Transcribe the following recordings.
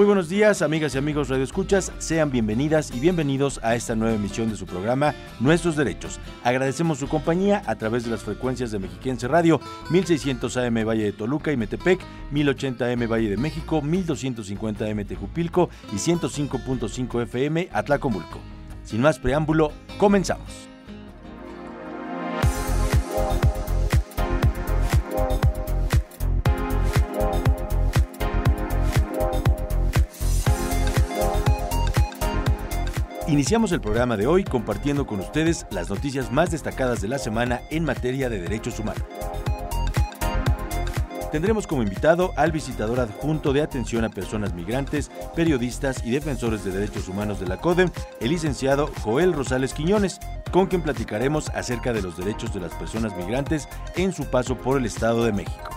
Muy buenos días, amigas y amigos Radio Escuchas. Sean bienvenidas y bienvenidos a esta nueva emisión de su programa Nuestros Derechos. Agradecemos su compañía a través de las frecuencias de Mexiquense Radio, 1600 AM Valle de Toluca y Metepec, 1080 AM Valle de México, 1250 AM Tejupilco y 105.5 FM Atlacomulco. Sin más preámbulo, comenzamos. Iniciamos el programa de hoy compartiendo con ustedes las noticias más destacadas de la semana en materia de derechos humanos. Tendremos como invitado al visitador adjunto de atención a personas migrantes, periodistas y defensores de derechos humanos de la CODEM, el licenciado Joel Rosales Quiñones, con quien platicaremos acerca de los derechos de las personas migrantes en su paso por el Estado de México.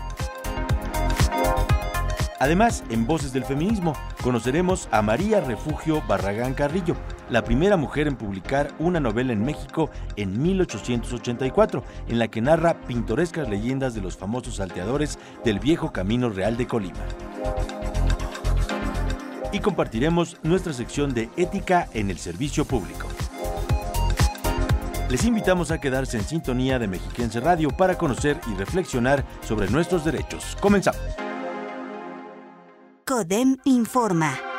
Además, en Voces del Feminismo, conoceremos a María Refugio Barragán Carrillo, la primera mujer en publicar una novela en México en 1884, en la que narra pintorescas leyendas de los famosos salteadores del viejo Camino Real de Colima. Y compartiremos nuestra sección de ética en el servicio público. Les invitamos a quedarse en sintonía de Mexiquense Radio para conocer y reflexionar sobre nuestros derechos. Comenzamos. CODEM informa.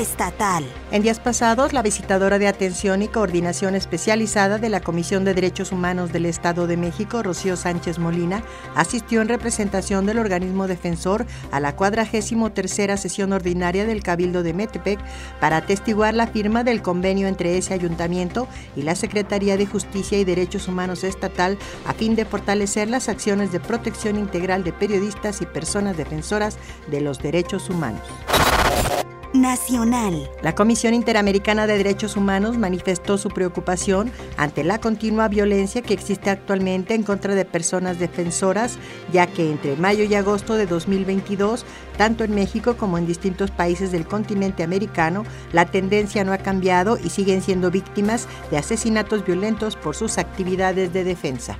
Estatal. En días pasados, la visitadora de atención y coordinación especializada de la Comisión de Derechos Humanos del Estado de México, Rocío Sánchez Molina, asistió en representación del organismo defensor a la 43 sesión ordinaria del Cabildo de Metepec para atestiguar la firma del convenio entre ese ayuntamiento y la Secretaría de Justicia y Derechos Humanos Estatal a fin de fortalecer las acciones de protección integral de periodistas y personas defensoras de los derechos humanos nacional. La Comisión Interamericana de Derechos Humanos manifestó su preocupación ante la continua violencia que existe actualmente en contra de personas defensoras, ya que entre mayo y agosto de 2022, tanto en México como en distintos países del continente americano, la tendencia no ha cambiado y siguen siendo víctimas de asesinatos violentos por sus actividades de defensa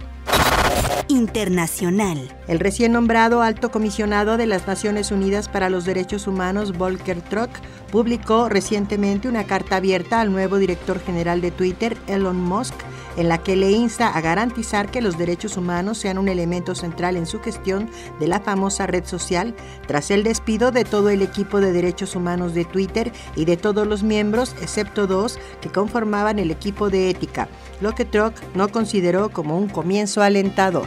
internacional. El recién nombrado alto comisionado de las Naciones Unidas para los Derechos Humanos, Volker Truck, publicó recientemente una carta abierta al nuevo director general de Twitter, Elon Musk, en la que le insta a garantizar que los derechos humanos sean un elemento central en su gestión de la famosa red social, tras el despido de todo el equipo de derechos humanos de Twitter y de todos los miembros, excepto dos que conformaban el equipo de ética, lo que Truck no consideró como un comienzo alentador.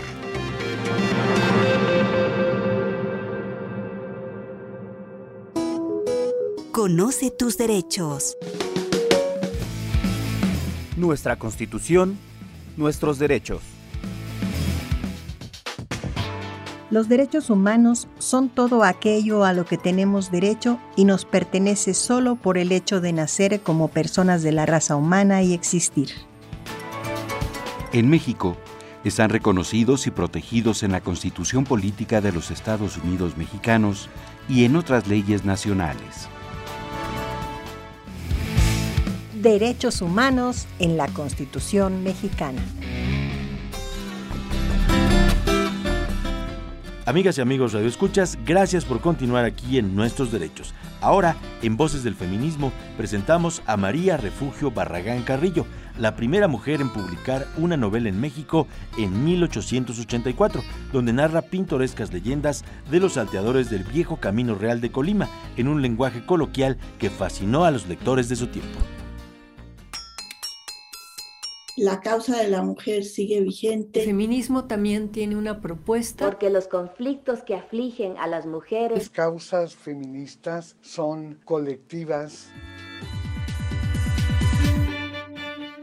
Conoce tus derechos. Nuestra Constitución, nuestros derechos. Los derechos humanos son todo aquello a lo que tenemos derecho y nos pertenece solo por el hecho de nacer como personas de la raza humana y existir. En México, están reconocidos y protegidos en la Constitución Política de los Estados Unidos Mexicanos y en otras leyes nacionales. Derechos humanos en la Constitución mexicana. Amigas y amigos Radio Escuchas, gracias por continuar aquí en Nuestros Derechos. Ahora, en Voces del Feminismo, presentamos a María Refugio Barragán Carrillo, la primera mujer en publicar una novela en México en 1884, donde narra pintorescas leyendas de los salteadores del viejo Camino Real de Colima, en un lenguaje coloquial que fascinó a los lectores de su tiempo la causa de la mujer sigue vigente. El feminismo también tiene una propuesta. Porque los conflictos que afligen a las mujeres. Las causas feministas son colectivas.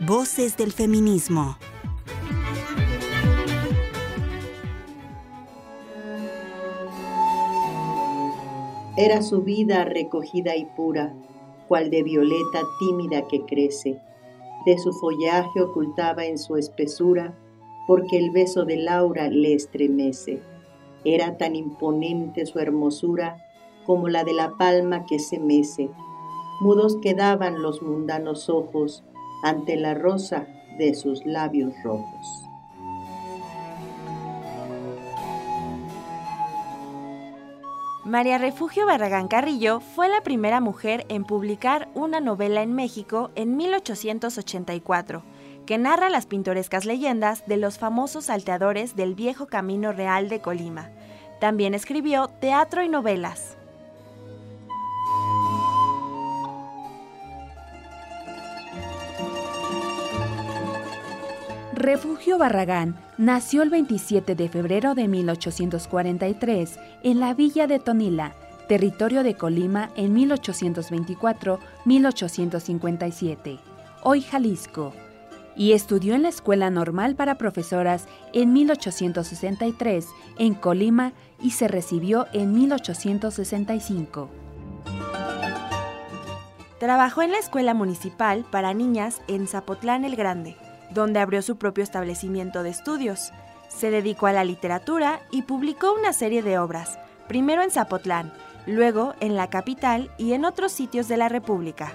Voces del feminismo. Era su vida recogida y pura, cual de violeta tímida que crece. De su follaje ocultaba en su espesura, porque el beso de Laura le estremece. Era tan imponente su hermosura como la de la palma que se mece. Mudos quedaban los mundanos ojos ante la rosa de sus labios rojos. María Refugio Barragán Carrillo fue la primera mujer en publicar una novela en México en 1884, que narra las pintorescas leyendas de los famosos salteadores del viejo Camino Real de Colima. También escribió teatro y novelas. Refugio Barragán nació el 27 de febrero de 1843 en la villa de Tonila, territorio de Colima en 1824-1857, hoy Jalisco, y estudió en la Escuela Normal para Profesoras en 1863 en Colima y se recibió en 1865. Trabajó en la Escuela Municipal para Niñas en Zapotlán el Grande donde abrió su propio establecimiento de estudios. Se dedicó a la literatura y publicó una serie de obras, primero en Zapotlán, luego en la capital y en otros sitios de la República.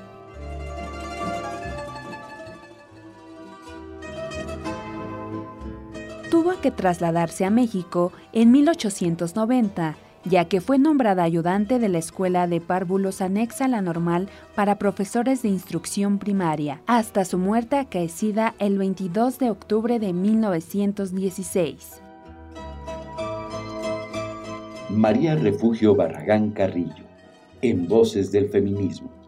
Tuvo que trasladarse a México en 1890 ya que fue nombrada ayudante de la Escuela de Párvulos anexa a la normal para profesores de instrucción primaria, hasta su muerte acaecida el 22 de octubre de 1916. María Refugio Barragán Carrillo, en Voces del Feminismo.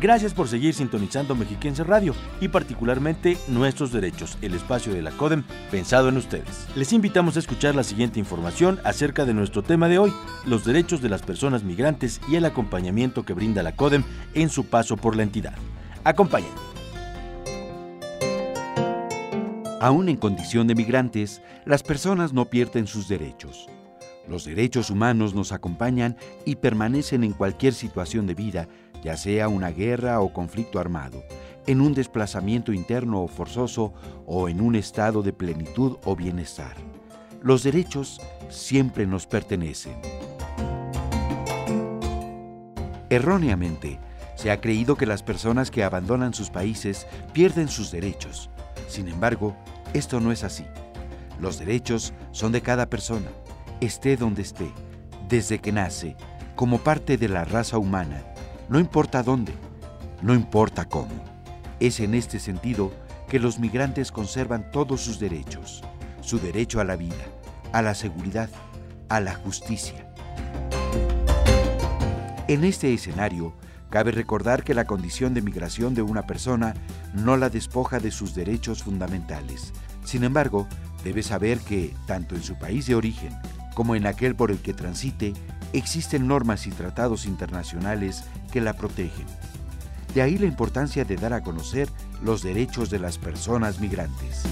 Gracias por seguir sintonizando Mexiquense Radio y particularmente Nuestros Derechos, el espacio de la CODEM pensado en ustedes. Les invitamos a escuchar la siguiente información acerca de nuestro tema de hoy, los derechos de las personas migrantes y el acompañamiento que brinda la CODEM en su paso por la entidad. Acompáñenme. Aún en condición de migrantes, las personas no pierden sus derechos. Los derechos humanos nos acompañan y permanecen en cualquier situación de vida ya sea una guerra o conflicto armado, en un desplazamiento interno o forzoso o en un estado de plenitud o bienestar. Los derechos siempre nos pertenecen. Erróneamente, se ha creído que las personas que abandonan sus países pierden sus derechos. Sin embargo, esto no es así. Los derechos son de cada persona, esté donde esté, desde que nace, como parte de la raza humana no importa dónde, no importa cómo. Es en este sentido que los migrantes conservan todos sus derechos, su derecho a la vida, a la seguridad, a la justicia. En este escenario, cabe recordar que la condición de migración de una persona no la despoja de sus derechos fundamentales. Sin embargo, debe saber que, tanto en su país de origen como en aquel por el que transite, existen normas y tratados internacionales que la protegen. De ahí la importancia de dar a conocer los derechos de las personas migrantes.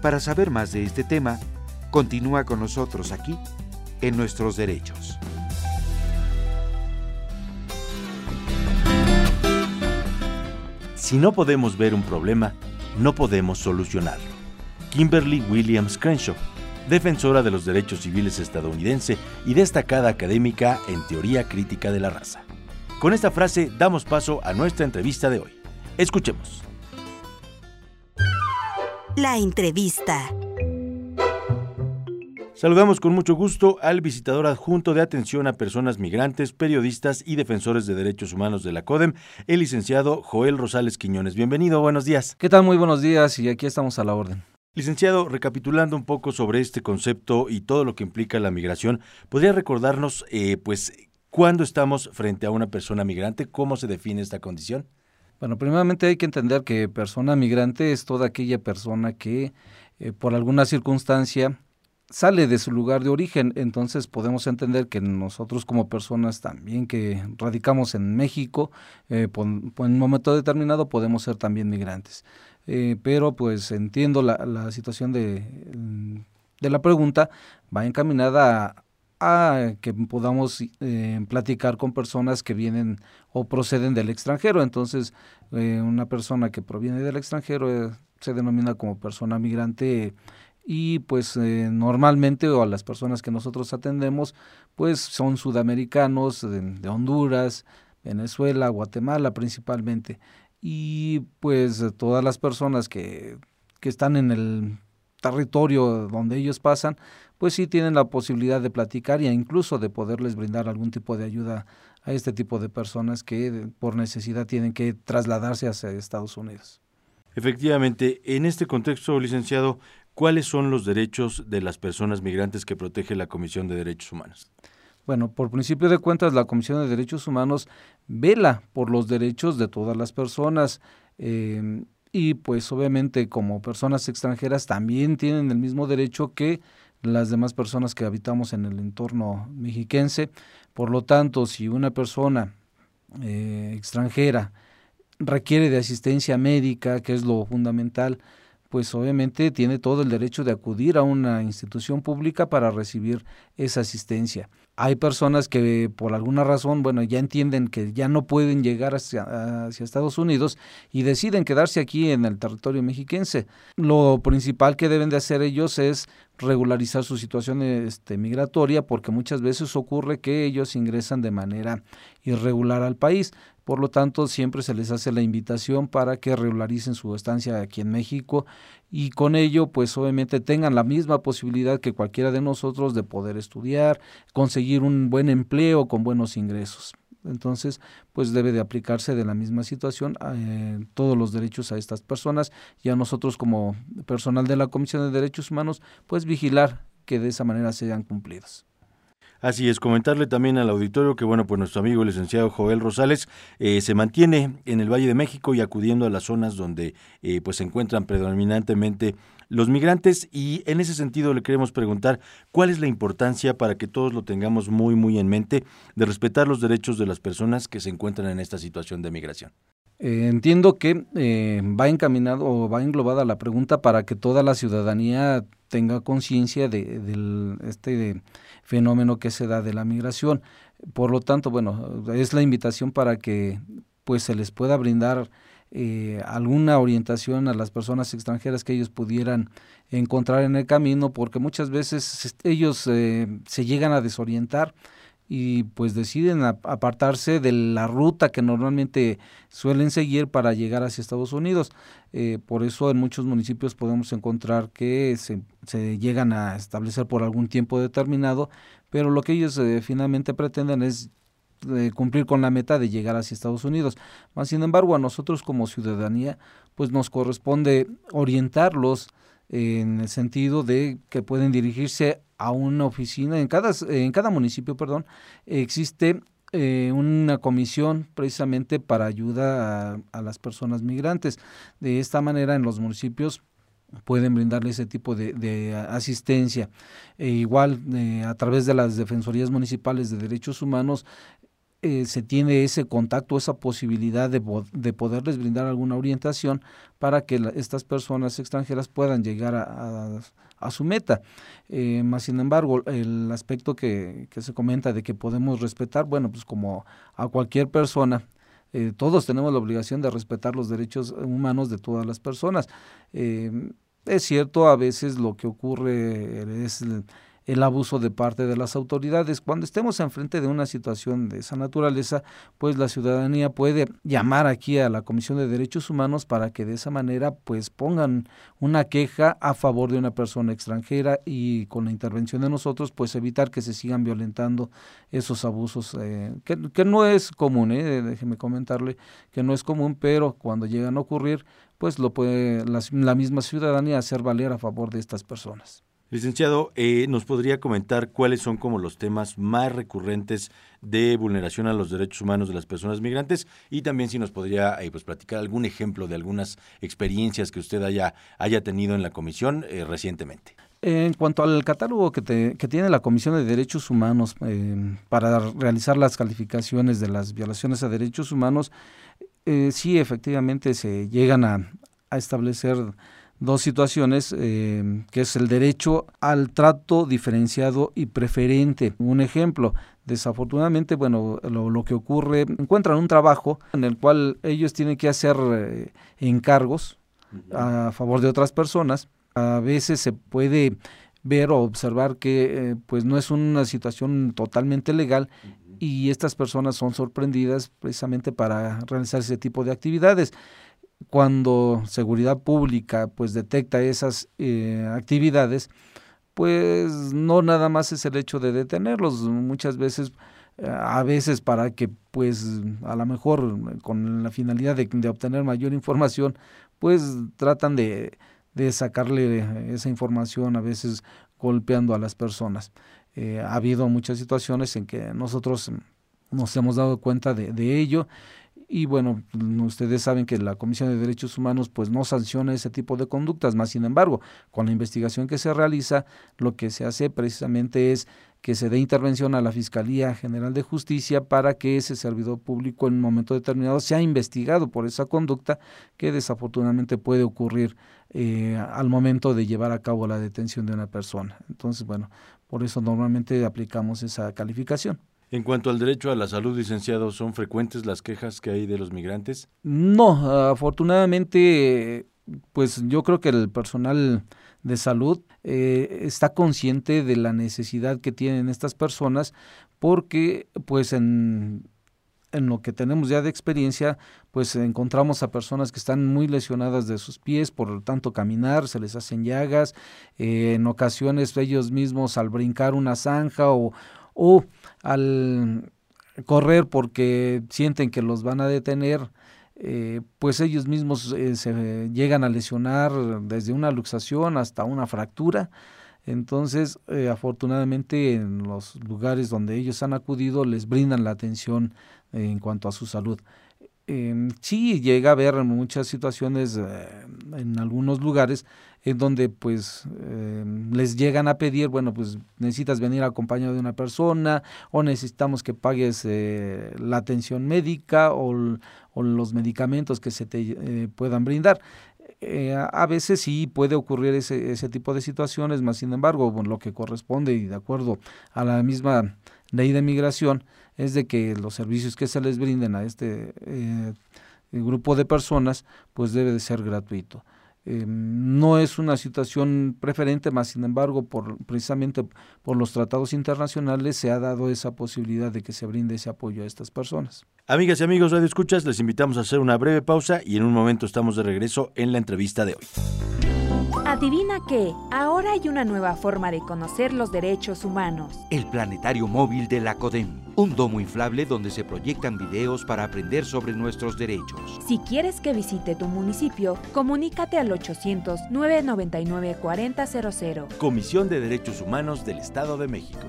Para saber más de este tema, continúa con nosotros aquí en Nuestros Derechos. Si no podemos ver un problema, no podemos solucionarlo. Kimberly Williams Crenshaw defensora de los derechos civiles estadounidense y destacada académica en teoría crítica de la raza. Con esta frase damos paso a nuestra entrevista de hoy. Escuchemos. La entrevista. Saludamos con mucho gusto al visitador adjunto de atención a personas migrantes, periodistas y defensores de derechos humanos de la CODEM, el licenciado Joel Rosales Quiñones. Bienvenido, buenos días. ¿Qué tal? Muy buenos días y aquí estamos a la orden. Licenciado, recapitulando un poco sobre este concepto y todo lo que implica la migración, ¿podría recordarnos, eh, pues, cuándo estamos frente a una persona migrante? ¿Cómo se define esta condición? Bueno, primeramente hay que entender que persona migrante es toda aquella persona que eh, por alguna circunstancia sale de su lugar de origen, entonces podemos entender que nosotros como personas también que radicamos en México, eh, en un momento determinado podemos ser también migrantes. Eh, pero pues entiendo la, la situación de, de, la pregunta, va encaminada a, que podamos eh, platicar con personas que vienen o proceden del extranjero. Entonces, una persona que proviene del extranjero se denomina como persona migrante y pues eh, normalmente o a las personas que nosotros atendemos pues son sudamericanos de, Honduras, Venezuela, Guatemala principalmente y pues todas las personas que, que están en el territorio donde ellos pasan pues sí tienen la posibilidad de platicar e incluso de poderles brindar algún tipo de ayuda a este tipo de personas que por necesidad tienen que trasladarse hacia Estados Unidos. Efectivamente, en este contexto, licenciado, ¿Cuáles son los derechos de las personas migrantes que protege la Comisión de Derechos Humanos? Bueno, por principio de cuentas, la Comisión de Derechos Humanos vela por los derechos de todas las personas. Eh, y pues obviamente como personas extranjeras también tienen el mismo derecho que las demás personas que habitamos en el entorno mexiquense. Por lo tanto, si una persona eh, extranjera requiere de asistencia médica, que es lo fundamental, pues obviamente tiene todo el derecho de acudir a una institución pública para recibir esa asistencia. Hay personas que por alguna razón, bueno, ya entienden que ya no pueden llegar hacia, Estados Unidos y deciden quedarse aquí en el territorio mexiquense. Lo principal que deben de hacer ellos es regularizar su situación este, migratoria porque muchas veces ocurre que ellos ingresan de manera irregular al país. Por lo tanto, siempre se les hace la invitación para que regularicen su estancia aquí en México y con ello, pues obviamente tengan la misma posibilidad que cualquiera de nosotros de poder estudiar, conseguir un buen empleo con buenos ingresos. Entonces, pues debe de aplicarse de la misma situación eh, todos los derechos a estas personas y a nosotros como personal de la Comisión de Derechos Humanos, pues vigilar que de esa manera sean cumplidos. Así es, comentarle también al auditorio que, bueno, pues nuestro amigo el licenciado Joel Rosales eh, se mantiene en el Valle de México y acudiendo a las zonas donde eh, pues se encuentran predominantemente los migrantes y en ese sentido le queremos preguntar cuál es la importancia para que todos lo tengamos muy, muy en mente de respetar los derechos de las personas que se encuentran en esta situación de migración. Eh, entiendo que va encaminado o va englobada la pregunta para que toda la ciudadanía tenga conciencia de, este de fenómeno que se da de la migración. Por lo tanto, bueno, es la invitación para que pues se les pueda brindar eh, alguna orientación a las personas extranjeras que ellos pudieran encontrar en el camino, porque muchas veces ellos eh, se llegan a desorientar y pues deciden apartarse de la ruta que normalmente suelen seguir para llegar hacia Estados Unidos. Eh, por eso en muchos municipios podemos encontrar que se, se, llegan a establecer por algún tiempo determinado, pero lo que ellos eh, finalmente pretenden es eh, cumplir con la meta de llegar hacia Estados Unidos. Más sin embargo, a nosotros como ciudadanía, pues nos corresponde orientarlos en el sentido de que pueden dirigirse a una oficina, en cada, en cada municipio, perdón, existe eh, una comisión precisamente para ayuda a, las personas migrantes. De esta manera, en los municipios pueden brindarle ese tipo de, asistencia. E igual, eh, a través de las Defensorías Municipales de Derechos Humanos, eh, se tiene ese contacto, esa posibilidad de, de, poderles brindar alguna orientación para que estas personas extranjeras puedan llegar a, a, su meta. Eh, más sin embargo, el aspecto que, que, se comenta de que podemos respetar, bueno, pues como a cualquier persona, eh, todos tenemos la obligación de respetar los derechos humanos de todas las personas. es cierto, a veces lo que ocurre es el abuso de parte de las autoridades. Cuando estemos enfrente de una situación de esa naturaleza, pues la ciudadanía puede llamar aquí a la Comisión de Derechos Humanos para que de esa manera pues pongan una queja a favor de una persona extranjera y con la intervención de nosotros pues evitar que se sigan violentando esos abusos eh, que, no es común, eh, déjeme comentarle que no es común, pero cuando llegan a ocurrir pues lo puede la, la misma ciudadanía hacer valer a favor de estas personas. Licenciado, eh, ¿nos podría comentar cuáles son como los temas más recurrentes de vulneración a los derechos humanos de las personas migrantes? Y también si nos podría eh, pues, platicar algún ejemplo de algunas experiencias que usted haya, haya tenido en la comisión eh, recientemente. En cuanto al catálogo que, tiene la Comisión de Derechos Humanos eh, para realizar las calificaciones de las violaciones a derechos humanos, sí efectivamente se llegan a, establecer dos situaciones, eh, que es el derecho al trato diferenciado y preferente. Un ejemplo, desafortunadamente, bueno, lo, que ocurre, encuentran un trabajo en el cual ellos tienen que hacer encargos a favor de otras personas a veces se puede ver o observar que eh, pues no es una situación totalmente legal y estas personas son sorprendidas precisamente para realizar ese tipo de actividades. Cuando seguridad pública pues detecta esas eh, actividades, pues no nada más es el hecho de detenerlos, muchas veces a veces para que pues a lo mejor con la finalidad de obtener mayor información, pues tratan de de sacarle esa información, a veces golpeando a las personas. Eh, ha habido muchas situaciones en que nosotros nos hemos dado cuenta de, de, ello y bueno, ustedes saben que la Comisión de Derechos Humanos pues no sanciona ese tipo de conductas, más sin embargo, con la investigación que se realiza, lo que se hace precisamente es que se dé intervención a la Fiscalía General de Justicia para que ese servidor público en un momento determinado sea investigado por esa conducta que desafortunadamente puede ocurrir eh, al momento de llevar a cabo la detención de una persona. Entonces, bueno, por eso normalmente aplicamos esa calificación. En cuanto al derecho a la salud, licenciado, ¿son frecuentes las quejas que hay de los migrantes? No, afortunadamente, pues yo creo que el personal de salud eh, está consciente de la necesidad que tienen estas personas porque pues en, en lo que tenemos ya de experiencia, pues encontramos a personas que están muy lesionadas de sus pies, por tanto caminar, se les hacen llagas, eh, en ocasiones ellos mismos al brincar una zanja o, o al correr porque sienten que los van a detener, eh, pues ellos mismos eh, se llegan a lesionar desde una luxación hasta una fractura. Entonces, eh, afortunadamente en los lugares donde ellos han acudido les brindan la atención en cuanto a su salud. Em, sí llega a haber muchas situaciones en algunos lugares en donde pues em, les llegan a pedir, bueno, pues necesitas venir acompañado de una persona o necesitamos que pagues la atención médica o, los medicamentos que se te eh, puedan brindar. Eh, a veces sí puede ocurrir ese, ese tipo de situaciones, más sin embargo, lo que corresponde y de acuerdo a la misma ley de migración es de que los servicios que se les brinden a este eh, grupo de personas pues debe de ser gratuito. Eh, no es una situación preferente, más sin embargo, por, precisamente por los tratados internacionales se ha dado esa posibilidad de que se brinde ese apoyo a estas personas. Amigas y amigos Radio Escuchas, les invitamos a hacer una breve pausa y en un momento estamos de regreso en la entrevista de hoy. Adivina qué, ahora hay una nueva forma de conocer los derechos humanos. El planetario móvil de la CODEM, un domo inflable donde se proyectan videos para aprender sobre nuestros derechos. Si quieres que visite tu municipio, comunícate al 800-999-4000. Comisión de Derechos Humanos del Estado de México.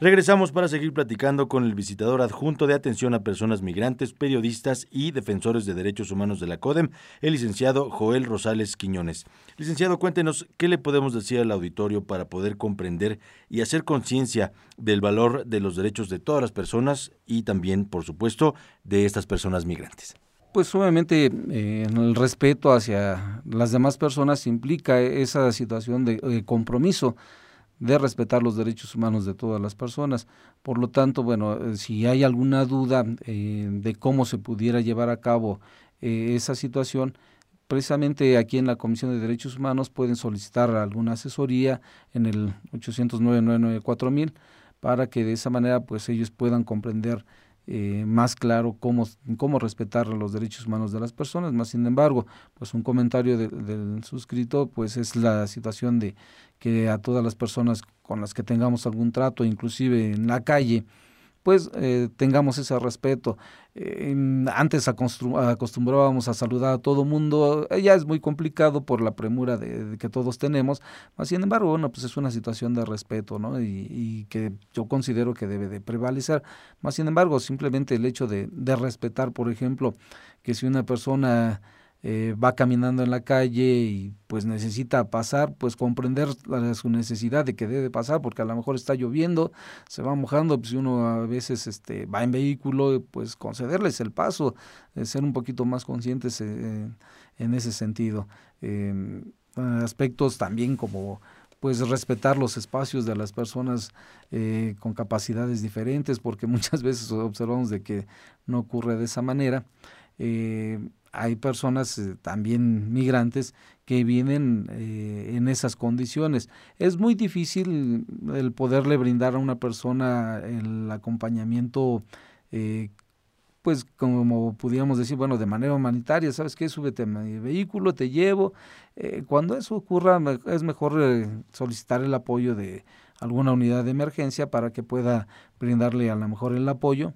Regresamos para seguir platicando con el visitador adjunto de atención a personas migrantes, periodistas y defensores de derechos humanos de la CODEM, el licenciado Joel Rosales Quiñones. Licenciado, cuéntenos qué le podemos decir al auditorio para poder comprender y hacer conciencia del valor de los derechos de todas las personas y también, por supuesto, de estas personas migrantes. Pues obviamente eh, el respeto hacia las demás personas implica esa situación de compromiso de respetar los derechos humanos de todas las personas. Por lo tanto, bueno, eh, si hay alguna duda eh, de cómo se pudiera llevar a cabo eh, esa situación, precisamente aquí en la Comisión de Derechos Humanos pueden solicitar alguna asesoría en el 809 mil para que de esa manera pues ellos puedan comprender eh, más claro cómo, cómo respetar los derechos humanos de las personas. Más sin embargo, pues un comentario del suscrito pues es la situación de que a todas las personas con las que tengamos algún trato, inclusive en la calle, pues eh, tengamos ese respeto. Eh, antes acostumbrábamos a saludar a todo mundo, eh, ya es muy complicado por la premura de, que todos tenemos, sin embargo, bueno, pues es una situación de respeto, ¿no? Y, que yo considero que debe de prevalecer, más sin embargo, simplemente el hecho de respetar, por ejemplo, que si una persona eh, va caminando en la calle y pues necesita pasar, pues comprender su necesidad de que debe pasar, porque a lo mejor está lloviendo, se va mojando, pues uno a veces este, va en vehículo, pues concederles el paso, ser un poquito más conscientes en, ese sentido. Em, aspectos también como pues respetar los espacios de las personas eh, con capacidades diferentes, porque muchas veces observamos de que no ocurre de esa manera. Eh, hay personas eh, también migrantes que vienen eh, en esas condiciones. Es muy difícil el poderle brindar a una persona el acompañamiento, eh, pues como pudiéramos decir, bueno, de manera humanitaria, ¿sabes qué? Súbete a mi vehículo, te llevo. cuando eso ocurra, es mejor solicitar el apoyo de alguna unidad de emergencia para que pueda brindarle a lo mejor el apoyo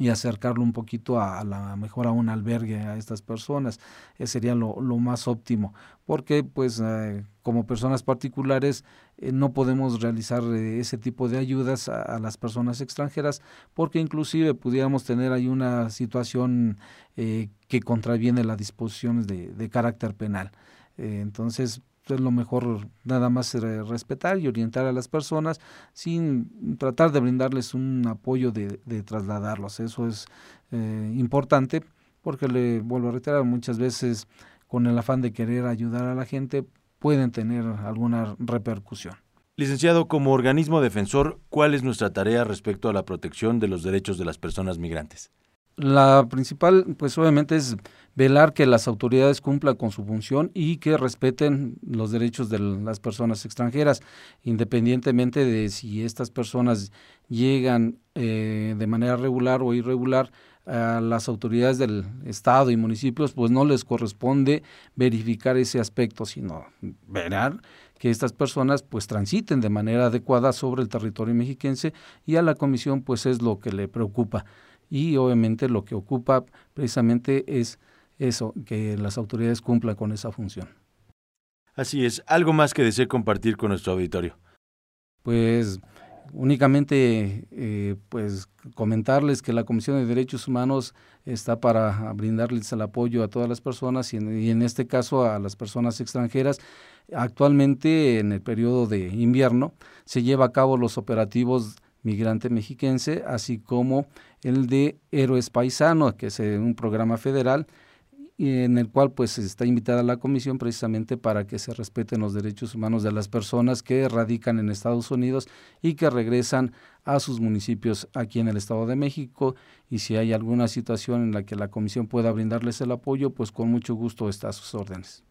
y acercarlo un poquito a, la mejor a un albergue a estas personas. Ese sería lo, más óptimo, porque pues eh, como personas particulares eh, no podemos realizar eh, ese tipo de ayudas a, las personas extranjeras, porque inclusive pudiéramos tener ahí una situación que contraviene las disposiciones de, de carácter penal. entonces, es lo mejor nada más respetar y orientar a las personas sin tratar de brindarles un apoyo de, trasladarlos. Eso es eh, importante porque le vuelvo a reiterar, muchas veces con el afán de querer ayudar a la gente pueden tener alguna repercusión. Licenciado, como organismo defensor, ¿cuál es nuestra tarea respecto a la protección de los derechos de las personas migrantes? La principal, pues obviamente es velar que las autoridades cumplan con su función y que respeten los derechos de las personas extranjeras, independientemente de si estas personas llegan eh, de manera regular o irregular a las autoridades del Estado y municipios, pues no les corresponde verificar ese aspecto, sino verar que estas personas pues transiten de manera adecuada sobre el territorio mexiquense y a la comisión pues es lo que le preocupa y obviamente lo que ocupa precisamente es eso, que las autoridades cumplan con esa función. Así es, algo más que desee compartir con nuestro auditorio. Pues únicamente eh, pues comentarles que la Comisión de Derechos Humanos está para brindarles el apoyo a todas las personas y en, este caso a las personas extranjeras. Actualmente en el periodo de invierno se lleva a cabo los operativos migrante mexiquense, así como el de Héroes Paisano, que es eh, un programa federal en el cual pues está invitada la comisión precisamente para que se respeten los derechos humanos de las personas que radican en Estados Unidos y que regresan a sus municipios aquí en el Estado de México. Y si hay alguna situación en la que la comisión pueda brindarles el apoyo, pues con mucho gusto está a sus órdenes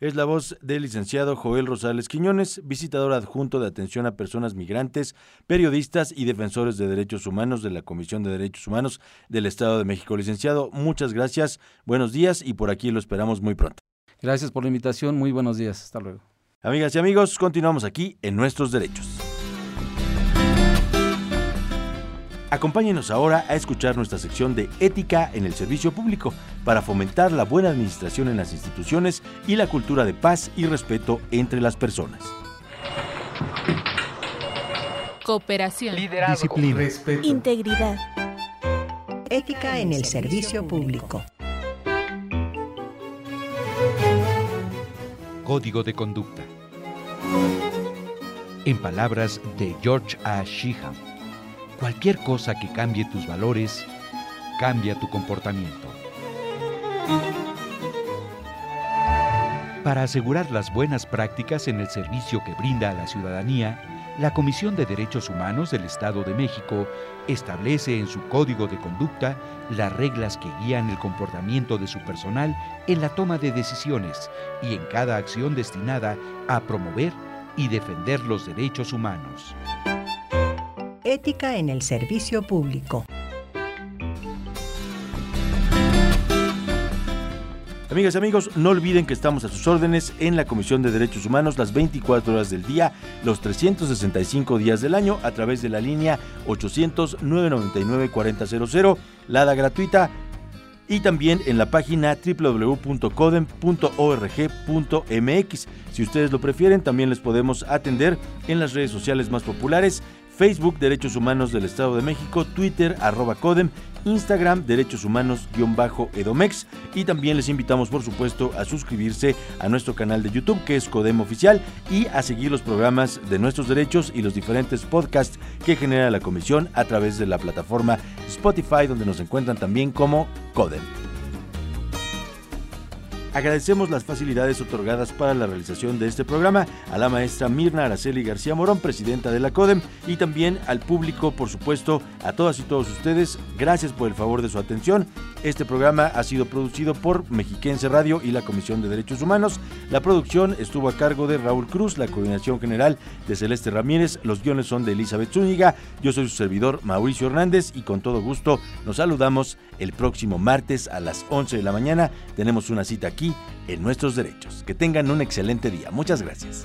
es la voz del licenciado Joel Rosales Quiñones, visitador adjunto de atención a personas migrantes, periodistas y defensores de derechos humanos de la Comisión de Derechos Humanos del Estado de México. Licenciado, muchas gracias, buenos días y por aquí lo esperamos muy pronto. Gracias por la invitación, muy buenos días, hasta luego. Amigas y amigos, continuamos aquí en Nuestros Derechos. Acompáñenos ahora a escuchar nuestra sección de Ética en el Servicio Público para fomentar la buena administración en las instituciones y la cultura de paz y respeto entre las personas. Cooperación, disciplina, respeto, integridad. Ética en el Servicio Público. Código de conducta. En palabras de George A. Sheehan Cualquier cosa que cambie tus valores, cambia tu comportamiento. Para asegurar las buenas prácticas en el servicio que brinda a la ciudadanía, la Comisión de Derechos Humanos del Estado de México establece en su código de conducta las reglas que guían el comportamiento de su personal en la toma de decisiones y en cada acción destinada a promover y defender los derechos humanos. En el servicio público. Amigas y amigos, no olviden que estamos a sus órdenes en la Comisión de Derechos Humanos las 24 horas del día, los 365 días del año, a través de la línea 800-999-4000, lada gratuita, y también en la página www.codem.org.mx. Si ustedes lo prefieren, también les podemos atender en las redes sociales más populares Facebook Derechos Humanos del Estado de México, Twitter arroba Codem, Instagram Derechos Humanos-Edomex y también les invitamos por supuesto a suscribirse a nuestro canal de YouTube que es Codem Oficial y a seguir los programas de nuestros derechos y los diferentes podcasts que genera la comisión a través de la plataforma Spotify donde nos encuentran también como Codem. Agradecemos las facilidades otorgadas para la realización de este programa a la maestra Mirna Araceli García Morón, presidenta de la CODEM, y también al público, por supuesto, a todas y todos ustedes. Gracias por el favor de su atención. Este programa ha sido producido por Mexiquense Radio y la Comisión de Derechos Humanos. La producción estuvo a cargo de Raúl Cruz, la coordinación general de Celeste Ramírez, los guiones son de Elizabeth Zúñiga, yo soy su servidor Mauricio Hernández y con todo gusto nos saludamos el próximo martes a las 11 de la mañana. Tenemos una cita aquí en Nuestros Derechos. Que tengan un excelente día. Muchas gracias.